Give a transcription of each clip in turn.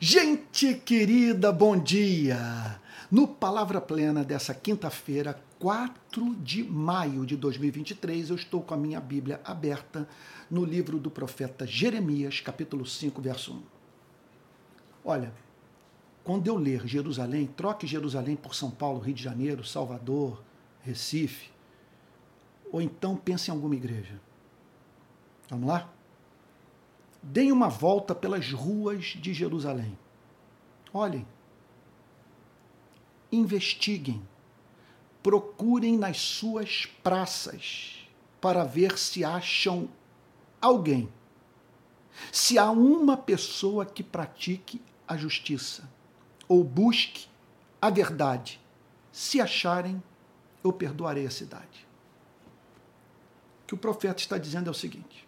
Gente querida, bom dia! No Palavra Plena dessa quinta-feira, 4 de maio de 2023, eu estou com a minha Bíblia aberta no livro do profeta Jeremias, capítulo 5, verso 1. Olha, quando eu ler Jerusalém, troque Jerusalém por São Paulo, Rio de Janeiro, Salvador, Recife, ou então pense em alguma igreja. Vamos lá? Deem uma volta pelas ruas de Jerusalém. Olhem. Investiguem. Procurem nas suas praças para ver se acham alguém. Se há uma pessoa que pratique a justiça ou busque a verdade. Se acharem, eu perdoarei a cidade. O que o profeta está dizendo é o seguinte: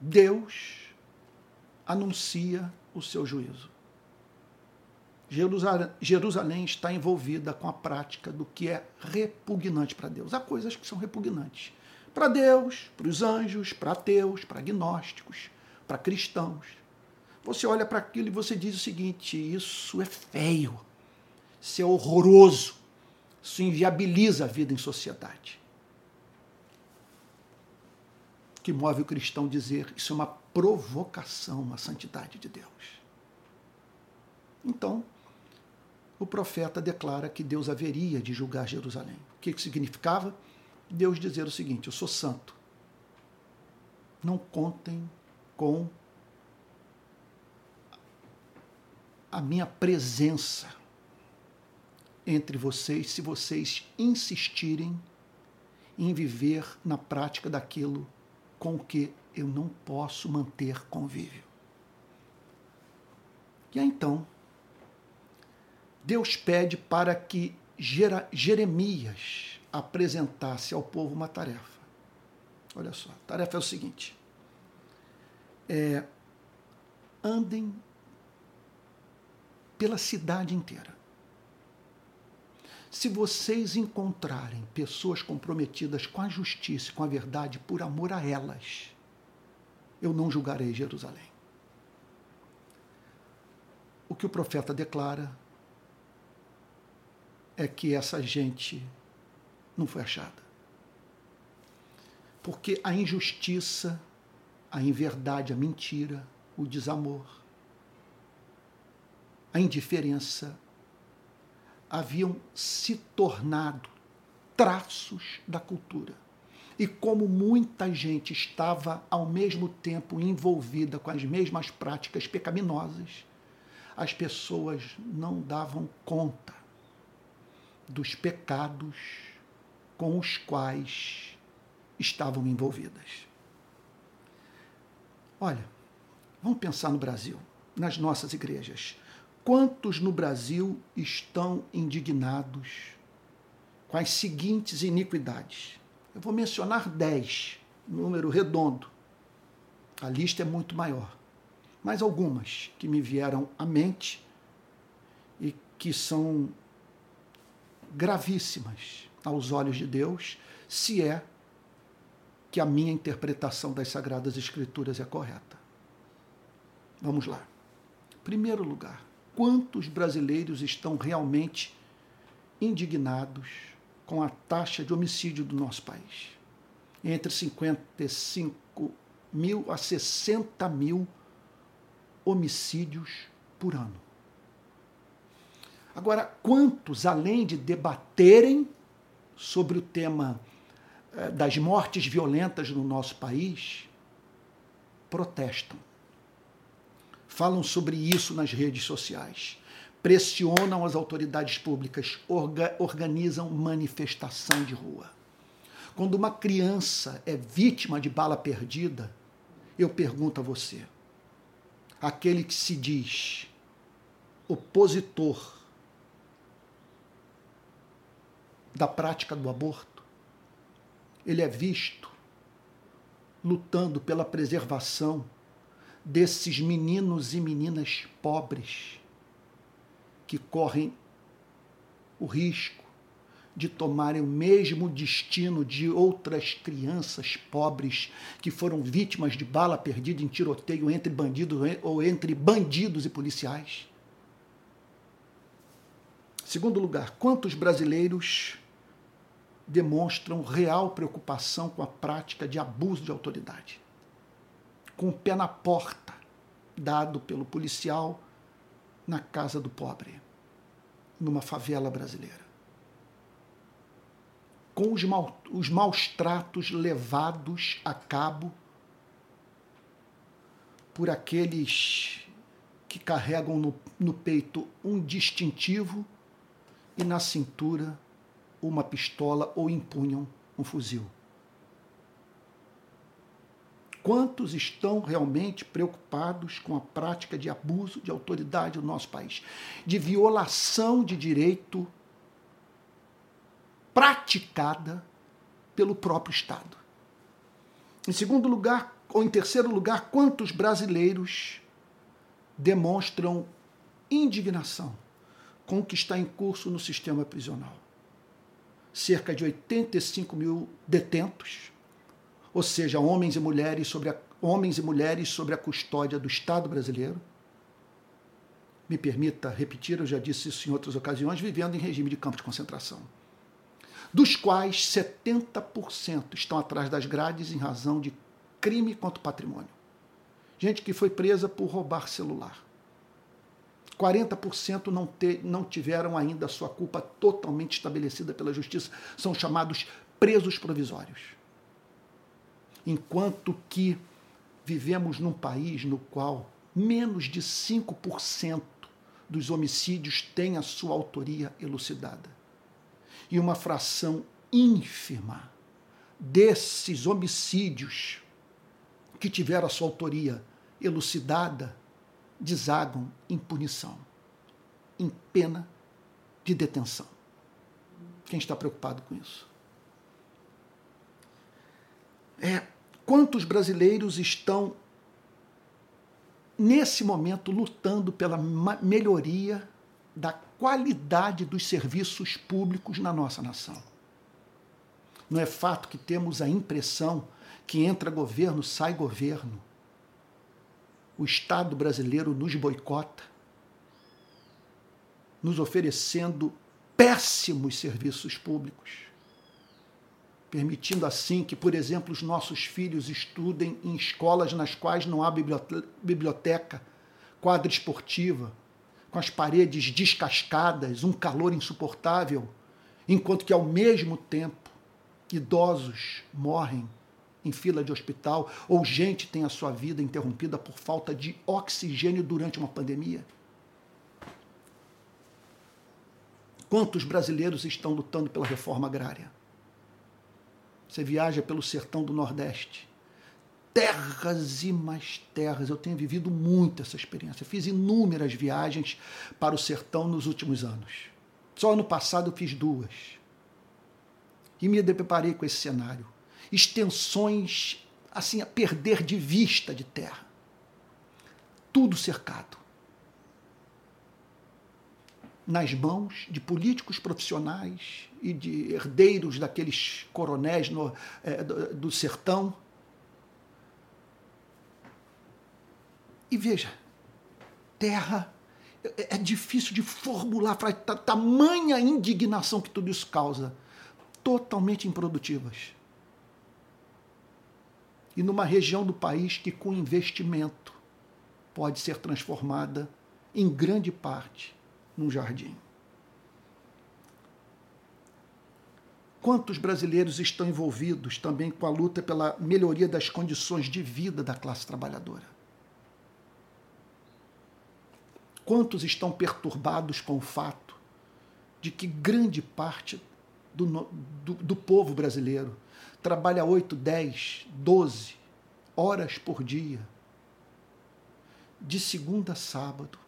Deus anuncia o seu juízo. Jerusalém está envolvida com a prática do que é repugnante para Deus. Há coisas que são repugnantes para Deus, para os anjos, para ateus, para agnósticos, para cristãos. Você olha para aquilo e você diz o seguinte: isso é feio, isso é horroroso, isso inviabiliza a vida em sociedade. que move o cristão dizer isso é uma provocação à santidade de Deus. Então, o profeta declara que Deus haveria de julgar Jerusalém. O que, significava? Deus dizer o seguinte: Eu sou santo. Não contem com a minha presença entre vocês se vocês insistirem em viver na prática daquilo com que eu não posso manter convívio. E aí, então, Deus pede para que Jeremias apresentasse ao povo uma tarefa. Olha só, a tarefa é o seguinte: é, andem pela cidade inteira. Se vocês encontrarem pessoas comprometidas com a justiça com a verdade por amor a elas, eu não julgarei Jerusalém. O que o profeta declara é que essa gente não foi achada. Porque a injustiça, a inverdade, a mentira, o desamor, a indiferença, haviam se tornado traços da cultura. E como muita gente estava ao mesmo tempo envolvida com as mesmas práticas pecaminosas, as pessoas não davam conta dos pecados com os quais estavam envolvidas. Olha, vamos pensar no Brasil, nas nossas igrejas. Quantos no Brasil estão indignados com as seguintes iniquidades? Eu vou mencionar dez, número redondo. A lista é muito maior. Mas algumas que me vieram à mente e que são gravíssimas aos olhos de Deus, se é que a minha interpretação das Sagradas Escrituras é correta. Vamos lá. Primeiro lugar, quantos brasileiros estão realmente indignados com a taxa de homicídio do nosso país. Entre 55 mil a 60 mil homicídios por ano. Agora, quantos, além de debaterem sobre o tema eh, das mortes violentas no nosso país, protestam? falam sobre isso nas redes sociais, pressionam as autoridades públicas, orga, organizam manifestação de rua. Quando uma criança é vítima de bala perdida, eu pergunto a você, aquele que se diz opositor da prática do aborto, ele é visto lutando pela preservação desses meninos e meninas pobres que correm o risco de tomarem o mesmo destino de outras crianças pobres que foram vítimas de bala perdida em tiroteio entre bandidos ou entre bandidos e policiais. Segundo lugar, quantos brasileiros demonstram real preocupação com a prática de abuso de autoridade? Com o pé na porta, dado pelo policial na casa do pobre, numa favela brasileira. Com os, mal, os maus tratos levados a cabo por aqueles que carregam no, no peito um distintivo e na cintura uma pistola ou empunham um fuzil. Quantos estão realmente preocupados com a prática de abuso de autoridade no nosso país, de violação de direito praticada pelo próprio Estado? Em segundo lugar, ou em terceiro lugar, quantos brasileiros demonstram indignação com o que está em curso no sistema prisional? Cerca de 85 mil detentos ou seja, homens e mulheres sobre a, homens e mulheres sobre a custódia do Estado brasileiro. Me permita repetir, eu já disse isso em outras ocasiões, vivendo em regime de campo de concentração, dos quais 70% estão atrás das grades em razão de crime contra o patrimônio. Gente que foi presa por roubar celular. 40% não, não tiveram ainda sua culpa totalmente estabelecida pela justiça, são chamados presos provisórios enquanto que vivemos num país no qual menos de 5% dos homicídios têm a sua autoria elucidada. E uma fração ínfima desses homicídios que tiveram a sua autoria elucidada desagam em punição, em pena de detenção. Quem está preocupado com isso? É, quantos brasileiros estão, nesse momento, lutando pela melhoria da qualidade dos serviços públicos na nossa nação? Não é fato que temos a impressão que entra governo, sai governo. O Estado brasileiro nos boicota, nos oferecendo péssimos serviços públicos permitindo assim que, por exemplo, os nossos filhos estudem em escolas nas quais não há biblioteca, quadra esportiva, com as paredes descascadas, um calor insuportável, enquanto que, ao mesmo tempo, idosos morrem em fila de hospital ou gente tem a sua vida interrompida por falta de oxigênio durante uma pandemia. Quantos brasileiros estão lutando pela reforma agrária? Você viaja pelo sertão do Nordeste. Terras e mais terras. Eu tenho vivido muito essa experiência. Fiz inúmeras viagens para o sertão nos últimos anos. Só ano passado eu fiz duas. E me deparei com esse cenário. Extensões, assim, a perder de vista de terra. Tudo cercado nas mãos de políticos profissionais e de herdeiros daqueles coronéis no, é, do, sertão. E veja, terra é, é difícil de formular, tamanha indignação que tudo isso causa, totalmente improdutivas. E numa região do país que, com investimento, pode ser transformada em grande parte num jardim. Quantos brasileiros estão envolvidos também com a luta pela melhoria das condições de vida da classe trabalhadora? Quantos estão perturbados com o fato de que grande parte do, do, do povo brasileiro trabalha 8, 10, 12 horas por dia, de segunda a sábado,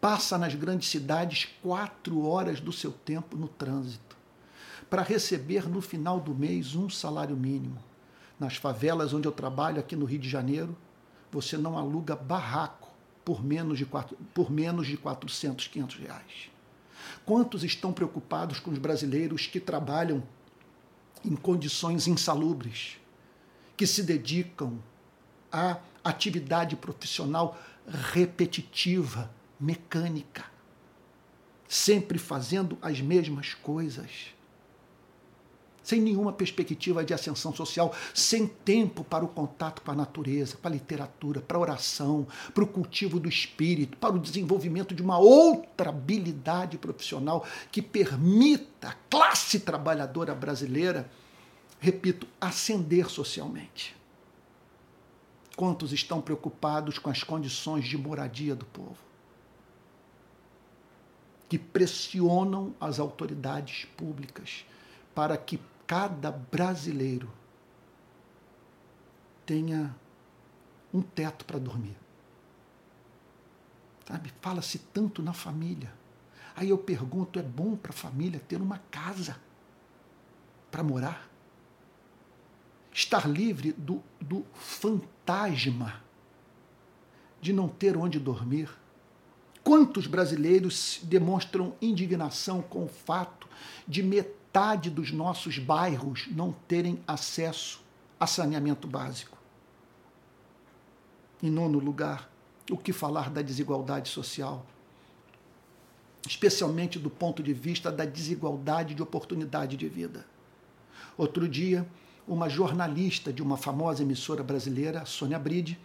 passa nas grandes cidades quatro horas do seu tempo no trânsito, para receber no final do mês um salário mínimo. Nas favelas onde eu trabalho, aqui no Rio de Janeiro, você não aluga barraco por menos de, quatro, por menos de 400, 500 reais. Quantos estão preocupados com os brasileiros que trabalham em condições insalubres, que se dedicam à atividade profissional repetitiva, mecânica. sempre fazendo as mesmas coisas sem nenhuma perspectiva de ascensão social, sem tempo para o contato com a natureza, para a literatura, para a oração, para o cultivo do espírito, para o desenvolvimento de uma outra habilidade profissional que permita a classe trabalhadora brasileira, repito, ascender socialmente. Quantos estão preocupados com as condições de moradia do povo? Que pressionam as autoridades públicas para que cada brasileiro tenha um teto para dormir. Sabe? Fala-se tanto na família. Aí eu pergunto: é bom para a família ter uma casa para morar? Estar livre do, do fantasma de não ter onde dormir? Quantos brasileiros demonstram indignação com o fato de metade dos nossos bairros não terem acesso a saneamento básico. Em nono lugar, o que falar da desigualdade social? Especialmente do ponto de vista da desigualdade de oportunidade de vida. Outro dia, uma jornalista de uma famosa emissora brasileira, Sônia Bride,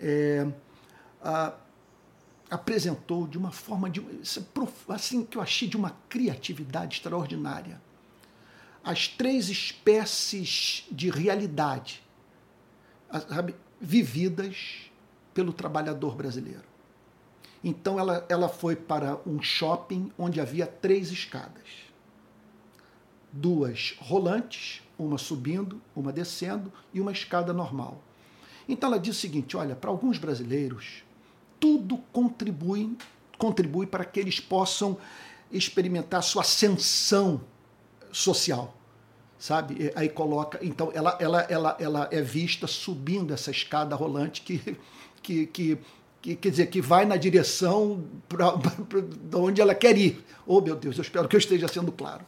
é, a, apresentou de uma forma de, assim que eu achei de uma criatividade extraordinária as três espécies de realidade sabe, vividas pelo trabalhador brasileiro. Então ela, ela foi para um shopping onde havia três escadas. Duas rolantes, uma subindo, uma descendo e uma escada normal. Então ela diz o seguinte: olha, para alguns brasileiros, tudo contribui, contribui para que eles possam experimentar sua ascensão social, sabe? Aí coloca, então ela, ela, ela, ela é vista subindo essa escada rolante que, que, que, que quer dizer que vai na direção para onde ela quer ir. Oh meu Deus, eu espero que eu esteja sendo claro.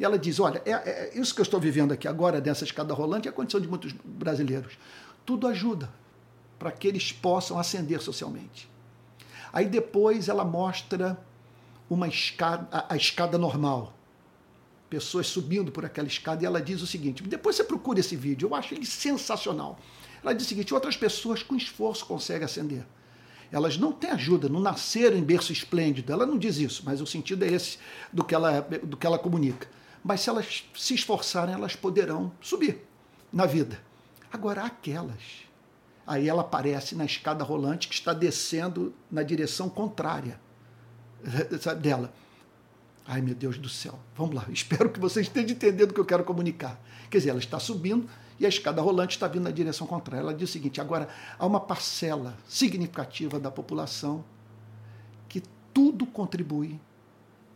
E ela diz: olha, é, é isso que eu estou vivendo aqui agora dessa escada rolante é a condição de muitos brasileiros. Tudo ajuda para que eles possam ascender socialmente. Aí depois ela mostra uma escada, a, a escada normal, pessoas subindo por aquela escada e ela diz o seguinte: depois você procura esse vídeo, eu acho ele sensacional. Ela diz o seguinte: outras pessoas com esforço conseguem ascender. Elas não têm ajuda, não nasceram em berço esplêndido. Ela não diz isso, mas o sentido é esse do que ela, do que ela comunica. Mas se elas se esforçarem, elas poderão subir na vida. Agora, aquelas. Aí ela aparece na escada rolante que está descendo na direção contrária dela. Ai, meu Deus do céu. Vamos lá. Espero que vocês estejam entendendo o que eu quero comunicar. Quer dizer, ela está subindo e a escada rolante está vindo na direção contrária. Ela diz o seguinte: agora, há uma parcela significativa da população que tudo contribui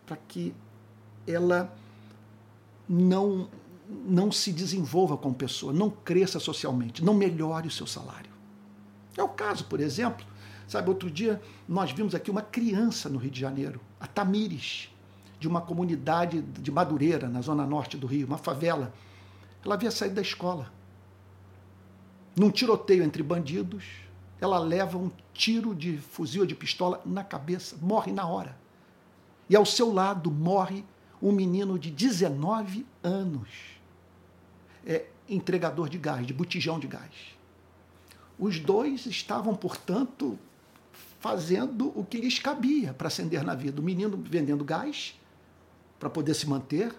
para que ela não, não se desenvolva como pessoa, não cresça socialmente, não melhore o seu salário. É o caso, por exemplo, sabe, outro dia nós vimos aqui uma criança no Rio de Janeiro, a Tamires de uma comunidade de Madureira, na zona norte do Rio, uma favela. Ela havia saído da escola. Num tiroteio entre bandidos, ela leva um tiro de fuzil de pistola na cabeça, morre na hora. E ao seu lado morre um menino de 19 anos, é, entregador de gás, de botijão de gás. Os dois estavam, portanto, fazendo o que lhes cabia para acender na vida. O menino vendendo gás para poder se manter.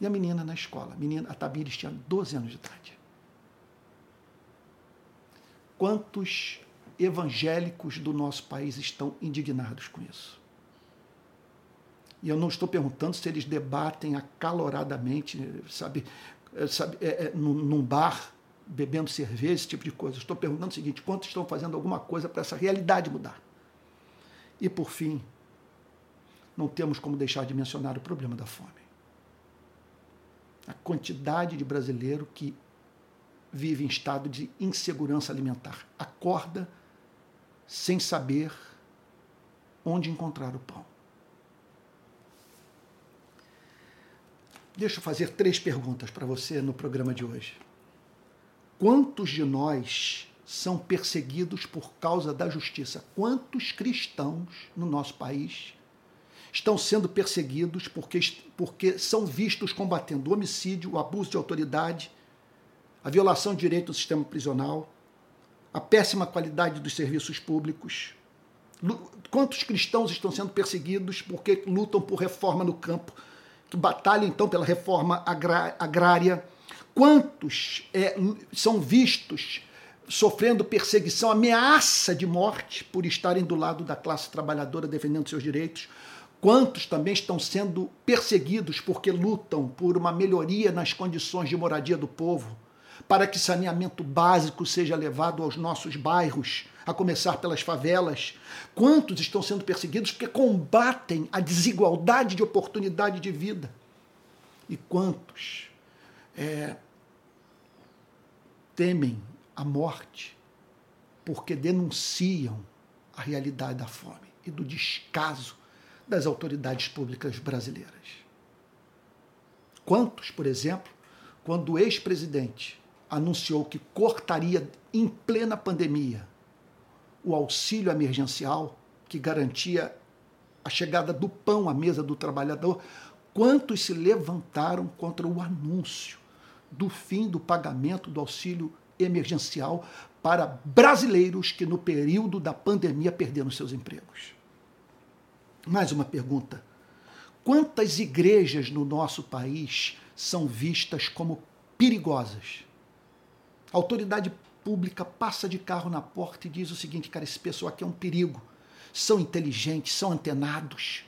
E a menina na escola. A, menina, a Tamires tinha 12 anos de idade. Quantos evangélicos do nosso país estão indignados com isso? E eu não estou perguntando se eles debatem acaloradamente, sabe, sabe é, é, num bar, bebendo cerveja, esse tipo de coisa. Estou perguntando o seguinte: quantos estão fazendo alguma coisa para essa realidade mudar? E por fim, não temos como deixar de mencionar o problema da fome. A quantidade de brasileiro que vive em estado de insegurança alimentar, acorda sem saber onde encontrar o pão. Deixa eu fazer três perguntas para você no programa de hoje. Quantos de nós são perseguidos por causa da justiça? Quantos cristãos no nosso país estão sendo perseguidos porque, porque são vistos combatendo o homicídio, o abuso de autoridade, a violação de direito do sistema prisional, a péssima qualidade dos serviços públicos. Quantos cristãos estão sendo perseguidos porque lutam por reforma no campo, que batalham então pela reforma agrária? Quantos é, são vistos sofrendo perseguição, ameaça de morte por estarem do lado da classe trabalhadora defendendo seus direitos? Quantos também estão sendo perseguidos porque lutam por uma melhoria nas condições de moradia do povo? para que saneamento básico seja levado aos nossos bairros, a começar pelas favelas? Quantos estão sendo perseguidos porque combatem a desigualdade de oportunidade de vida? E quantos é, temem a morte porque denunciam a realidade da fome e do descaso das autoridades públicas brasileiras? Quantos, por exemplo, quando o ex-presidente anunciou que cortaria em plena pandemia o auxílio emergencial que garantia a chegada do pão à mesa do trabalhador, quantos se levantaram contra o anúncio do fim do pagamento do auxílio emergencial para brasileiros que no período da pandemia perderam seus empregos? Mais uma pergunta. Quantas igrejas no nosso país são vistas como perigosas? A autoridade pública passa de carro na porta e diz o seguinte: cara, esse pessoal aqui é um perigo. São inteligentes, são antenados,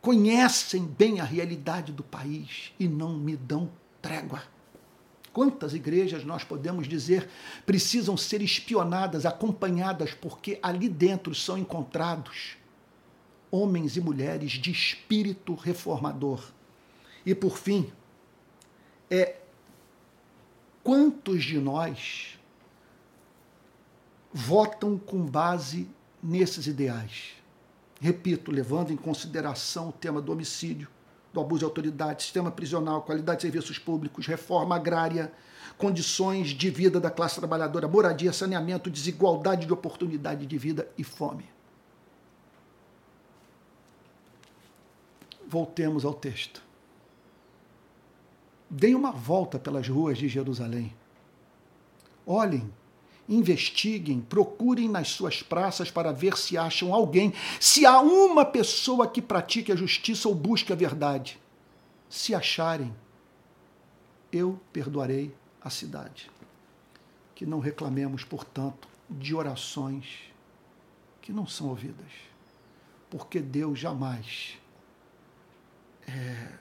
conhecem bem a realidade do país e não me dão trégua. Quantas igrejas nós podemos dizer precisam ser espionadas, acompanhadas, porque ali dentro são encontrados homens e mulheres de espírito reformador. E por fim, é Quantos de nós votam com base nesses ideais? Repito, levando em consideração o tema do homicídio, do abuso de autoridade, sistema prisional, qualidade de serviços públicos, reforma agrária, condições de vida da classe trabalhadora, moradia, saneamento, desigualdade de oportunidade de vida e fome. Voltemos ao texto. Deem uma volta pelas ruas de Jerusalém. Olhem, investiguem, procurem nas suas praças para ver se acham alguém, se há uma pessoa que pratique a justiça ou busque a verdade. Se acharem, eu perdoarei a cidade. Que não reclamemos, portanto, de orações que não são ouvidas, porque Deus jamais é,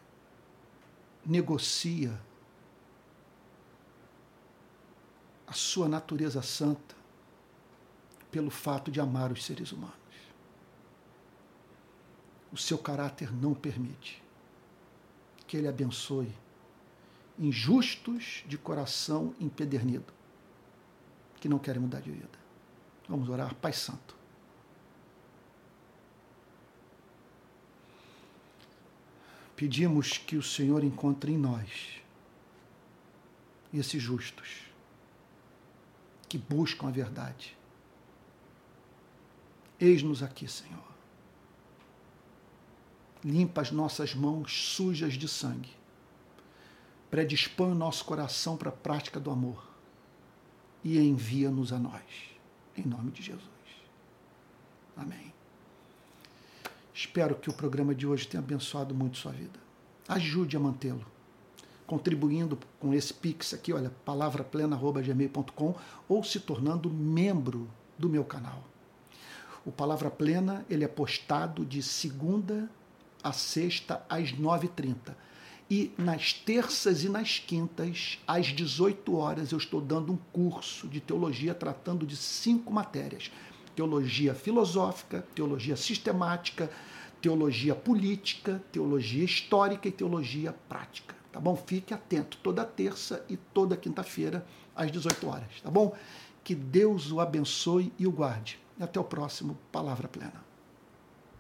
negocia a sua natureza santa pelo fato de amar os seres humanos. O seu caráter não permite que ele abençoe injustos de coração empedernido, que não querem mudar de vida. Vamos orar, Pai Santo. pedimos que o Senhor encontre em nós esses justos que buscam a verdade. Eis-nos aqui, Senhor. Limpa as nossas mãos sujas de sangue. Predispõe o nosso coração para a prática do amor e envia-nos a nós. Em nome de Jesus. Amém. Espero que o programa de hoje tenha abençoado muito sua vida. Ajude a mantê-lo, contribuindo com esse pix aqui, olha, palavraplena.gmail.com ou se tornando membro do meu canal. O Palavra Plena ele é postado de segunda a sexta às 9h30. E nas terças e nas quintas, às 18 horas, eu estou dando um curso de teologia tratando de cinco matérias teologia filosófica, teologia sistemática, teologia política, teologia histórica e teologia prática. Tá bom? Fique atento toda terça e toda quinta-feira às 18 horas, tá bom? Que Deus o abençoe e o guarde. E até o próximo Palavra Plena.